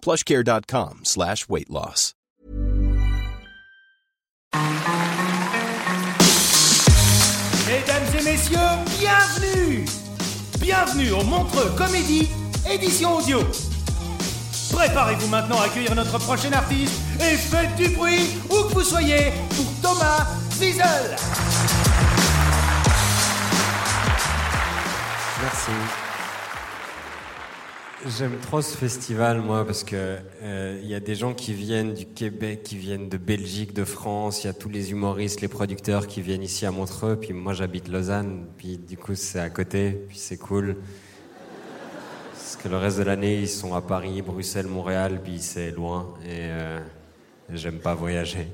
plushcare.com slash weight loss. Mesdames et messieurs, bienvenue Bienvenue au Montreux Comédie, édition audio. Préparez-vous maintenant à accueillir notre prochain artiste et faites du bruit où que vous soyez pour Thomas Wiesel. Merci. J'aime trop ce festival, moi, parce que euh, il y a des gens qui viennent du Québec, qui viennent de Belgique, de France. Il y a tous les humoristes, les producteurs qui viennent ici à Montreux. Puis moi, j'habite Lausanne. Puis du coup, c'est à côté. Puis c'est cool. Parce que le reste de l'année, ils sont à Paris, Bruxelles, Montréal. Puis c'est loin. Et euh, j'aime pas voyager.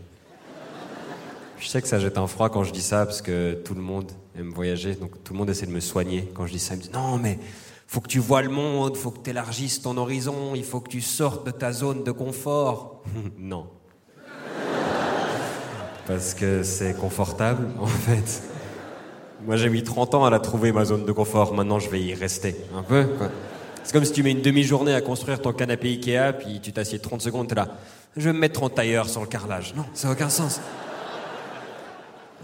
Je sais que ça jette un froid quand je dis ça, parce que tout le monde aime voyager. Donc tout le monde essaie de me soigner quand je dis ça. Ils me disent non, mais faut que tu vois le monde, faut que tu élargisses ton horizon, il faut que tu sortes de ta zone de confort. non. Parce que c'est confortable, en fait. Moi, j'ai mis 30 ans à la trouver, ma zone de confort. Maintenant, je vais y rester un peu. quoi. C'est comme si tu mets une demi-journée à construire ton canapé Ikea, puis tu t'assieds 30 secondes, t'es là. Je vais me mettre en tailleur sans le carrelage. Non, ça n'a aucun sens.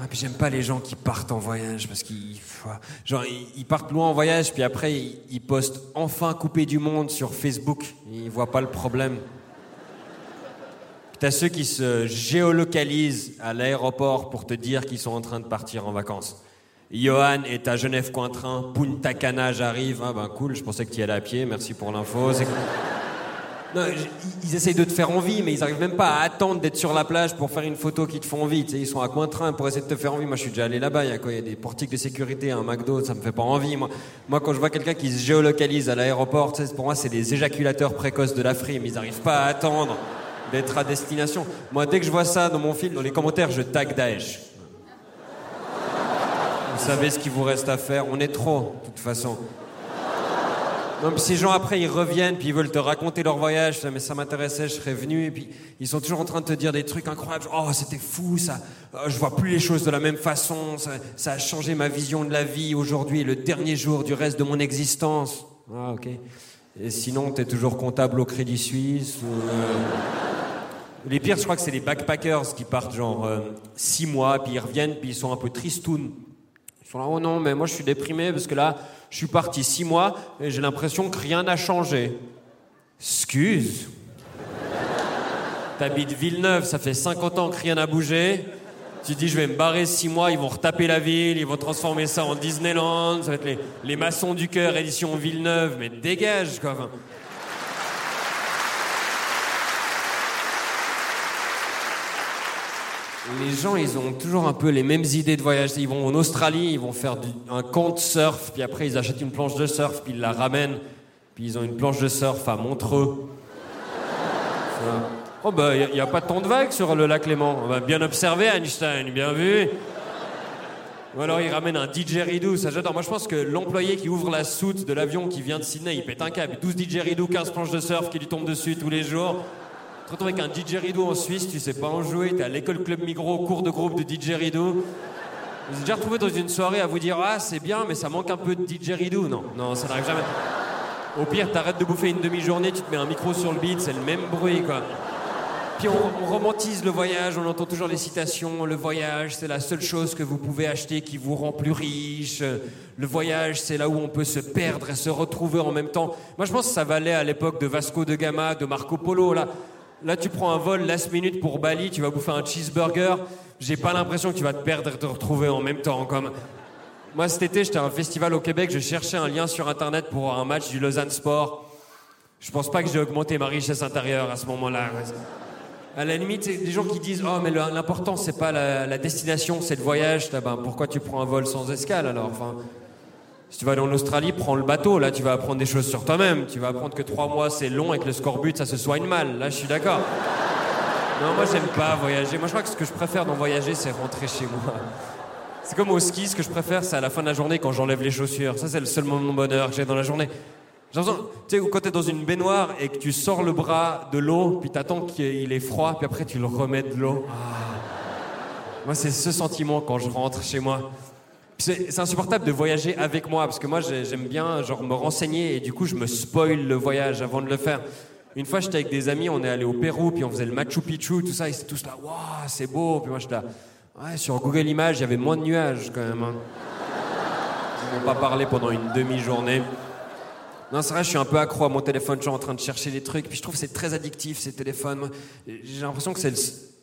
Ah, puis j'aime pas les gens qui partent en voyage parce qu'ils genre ils partent loin en voyage puis après ils, postent enfin coupé du monde sur Facebook. Ils voient pas le problème. T'as ceux qui se géolocalisent à l'aéroport pour te dire qu'ils sont en train de partir en vacances. Johan est à Genève-Cointrin, Punta Cana j'arrive. Ah ben cool, je pensais que tu y allais à pied, merci pour l'info. C'est- ils essayent de te faire envie, mais ils arrivent même pas à attendre d'être sur la plage pour faire une photo qui te font envie. Tu sais, ils sont à Cointrin pour essayer de te faire envie. Moi, je suis déjà allé là-bas. Il y a des portiques de sécurité, un McDo. Ça me fait pas envie. Moi, moi quand je vois quelqu'un qui se géolocalise à l'aéroport, tu sais, pour moi, c'est des éjaculateurs précoces de la frime. Ils arrivent pas à attendre d'être à destination. Moi, dès que je vois ça dans mon film, dans les commentaires, je tag Daesh. Vous savez ce qu'il vous reste à faire? On est trop, de toute façon. Non, puis ces gens après ils reviennent puis ils veulent te raconter leur voyage, mais ça m'intéressait, je serais venu et puis ils sont toujours en train de te dire des trucs incroyables. Oh c'était fou ça, Oh, je vois plus les choses de la même façon, ça, a changé ma vision de la vie. Aujourd'hui le dernier jour du reste de mon existence. Ah ok. Et sinon t'es toujours comptable au Crédit Suisse. euh, Les pires je crois que c'est les backpackers qui partent genre euh, six mois puis ils reviennent puis ils sont un peu tristounes. Là, oh non, mais moi je suis déprimé parce que là, je suis parti six mois et j'ai l'impression que rien n'a changé. Excuse. T'habites Villeneuve, ça fait 50 ans que rien n'a bougé. Tu dis, je vais me barrer six mois, ils vont retaper la ville, ils vont transformer ça en Disneyland, ça va être les, les maçons du cœur édition Villeneuve, mais dégage quoi. Les gens, ils ont toujours un peu les mêmes idées de voyage. Ils vont en Australie, ils vont faire un camp surf, puis après ils achètent une planche de surf, puis ils la ramènent, puis ils ont une planche de surf à Montreux. Oh bah, il n'y a, pas tant de vagues sur le lac Léman. Bah, bien observé, Einstein, bien vu. Ou alors ils ramènent un didgeridoo, ça j'adore. Moi je pense que l'employé qui ouvre la soute de l'avion qui vient de Sydney, il pète un câble. 12 didgeridoo, 15 planches de surf qui lui tombent dessus tous les jours. Te retrouves avec un didgeridoo en Suisse, tu sais pas en jouer, t'es à l'école Club Migros, cours de groupe de didgeridoo. Vous êtes déjà retrouvé dans une soirée à vous dire Ah, c'est bien, mais ça manque un peu de didgeridoo. Non, non, ça n'arrive jamais. Au pire, t'arrêtes de bouffer une demi-journée, tu te mets un micro sur le beat, c'est le même bruit, quoi. Puis on, on romantise le voyage, on entend toujours les citations. Le voyage, c'est la seule chose que vous pouvez acheter qui vous rend plus riche. Le voyage, c'est là où on peut se perdre et se retrouver en même temps. Moi, je pense que ça valait à l'époque de Vasco de Gama, de Marco Polo. Là, Là, tu prends un vol last minute pour Bali, tu vas bouffer un cheeseburger. J'ai pas l'impression que tu vas te perdre et te retrouver en même temps. Comme moi, cet été, j'étais à un festival au Québec, je cherchais un lien sur Internet pour un match du Lausanne Sport. Je pense pas que j'ai augmenté ma richesse intérieure à ce moment-là. À la limite, c'est des gens qui disent Oh, mais l'important, c'est pas la, destination, c'est le voyage. Ben, pourquoi tu prends un vol sans escale alors Si tu vas aller en Australie, prends le bateau. Là, tu vas apprendre des choses sur toi-même. Tu vas apprendre que trois mois, c'est long et que le scorbut, ça se soigne mal. Là, je suis d'accord. Non, moi, j'aime pas voyager. Moi, je crois que ce que je préfère dans voyager, c'est rentrer chez moi. C'est comme au ski, ce que je préfère, c'est à la fin de la journée quand j'enlève les chaussures. Ça, c'est le seul moment de bonheur que j'ai dans la journée. J'ai tu sais, quand t'es dans une baignoire et que tu sors le bras de l'eau, puis t'attends qu'il est froid, puis après tu le remets de l'eau. Ah. Moi, c'est ce sentiment quand je rentre chez moi. C'est insupportable de voyager avec moi, parce que moi, j'aime bien genre me renseigner et du coup, je me spoil le voyage avant de le faire. Une fois, j'étais avec des amis, on est allé au Pérou, puis on faisait le Machu Picchu, tout ça, ils étaient tous là, waouh, c'est beau. Puis moi, j'étais là, ouais, sur Google Images, il y avait moins de nuages quand même. Hein. Ils m'ont pas parlé pendant une demi-journée. Non, c'est vrai, je suis un peu accro à mon téléphone, je suis en train de chercher des trucs, puis je trouve que c'est très addictif ces téléphones. J'ai l'impression que c'est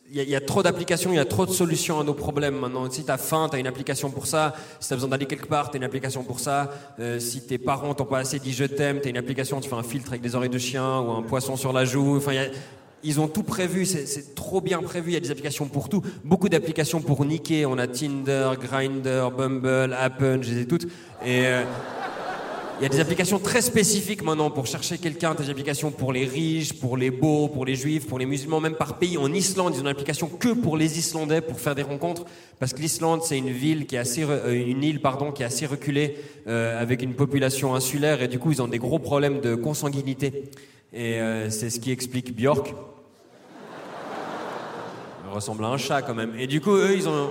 il y, a trop d'applications, il y a trop de solutions à nos problèmes maintenant. Si t'as faim, t'as une application pour ça. Si t'as besoin d'aller quelque part, t'as une application pour ça. Euh, si tes parents t'ont pas assez dit je t'aime, t'as une application, tu fais un filtre avec des oreilles de chien ou un poisson sur la joue. Enfin, ils ont tout prévu, c'est trop bien prévu. Il y a des applications pour tout. Beaucoup d'applications pour niquer. On a Tinder, Grinder, Bumble, Appen, je les ai toutes. Et euh, il y a des applications très spécifiques maintenant pour chercher quelqu'un, des applications pour les riches, pour les beaux, pour les juifs, pour les musulmans, même par pays. En Islande, ils ont une application que pour les Islandais pour faire des rencontres, parce que l'Islande c'est une ville qui est assez, euh, une île pardon, qui est assez reculée, euh, avec une population insulaire, et du coup ils ont des gros problèmes de consanguinité. Et euh, c'est ce qui explique Björk. Elle ressemble à un chat quand même. Et du coup eux ils ont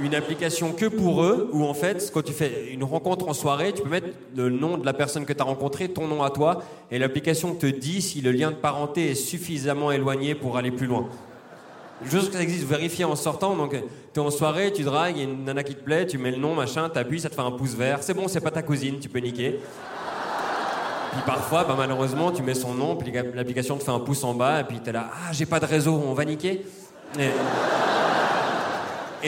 une application que pour eux, où en fait, quand tu fais une rencontre en soirée, tu peux mettre le nom de la personne que tu as rencontrée, ton nom à toi, et l'application te dit si le lien de parenté est suffisamment éloigné pour aller plus loin. Juste que ça existe, vérifier en sortant. Donc, tu es en soirée, tu dragues, il y a une nana qui te plaît, tu mets le nom, machin, t'appuies, ça te fait un pouce vert. C'est bon, c'est pas ta cousine, tu peux niquer. Puis parfois, bah, malheureusement, tu mets son nom, puis l'application te fait un pouce en bas, et puis t'es là, ah, j'ai pas de réseau, on va niquer.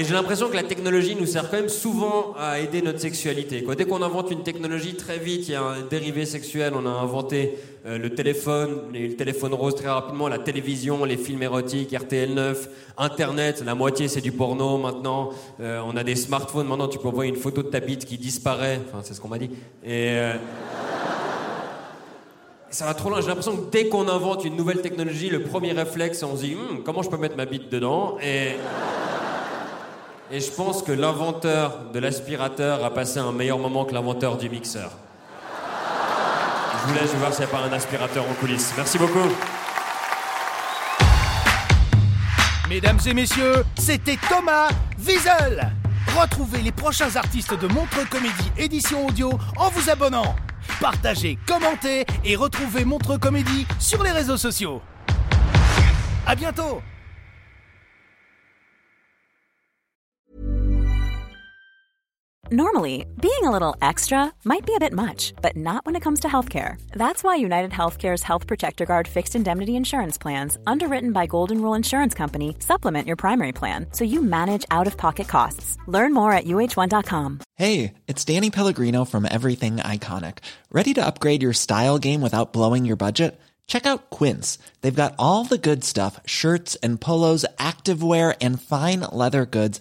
J'ai l'impression que la technologie nous sert quand même souvent à aider notre sexualité. Dès qu'on invente une technologie, très vite, il y a un dérivé sexuel. On a inventé euh, le téléphone, le téléphone rose très rapidement, la télévision, les films érotiques, RTL9, Internet. La moitié, c'est du porno maintenant. Euh, on a des smartphones. Maintenant, tu peux envoyer une photo de ta bite qui disparaît. Enfin, c'est ce qu'on m'a dit. Et... Euh, ça va trop loin. J'ai l'impression que dès qu'on invente une nouvelle technologie, le premier réflexe, on se dit hum, comment je peux mettre ma bite dedans? Et et je pense que l'inventeur de l'aspirateur a passé un meilleur moment que l'inventeur du mixeur. Je vous laisse voir s'il n'y a pas un aspirateur en coulisses. Merci beaucoup. Mesdames et messieurs, c'était Thomas Wiesel. Retrouvez les prochains artistes de Montreux Comédie édition audio en vous abonnant. Partagez, commentez et retrouvez Montreux Comédie sur les réseaux sociaux. À bientôt Normally, being a little extra might be a bit much, but not when it comes to healthcare. That's why United Healthcare's Health Protector Guard fixed indemnity insurance plans, underwritten by Golden Rule Insurance Company, supplement your primary plan so you manage out of pocket costs. Learn more at uh1.com. Hey, it's Danny Pellegrino from Everything Iconic. Ready to upgrade your style game without blowing your budget? Check out Quince. They've got all the good stuff shirts and polos, activewear, and fine leather goods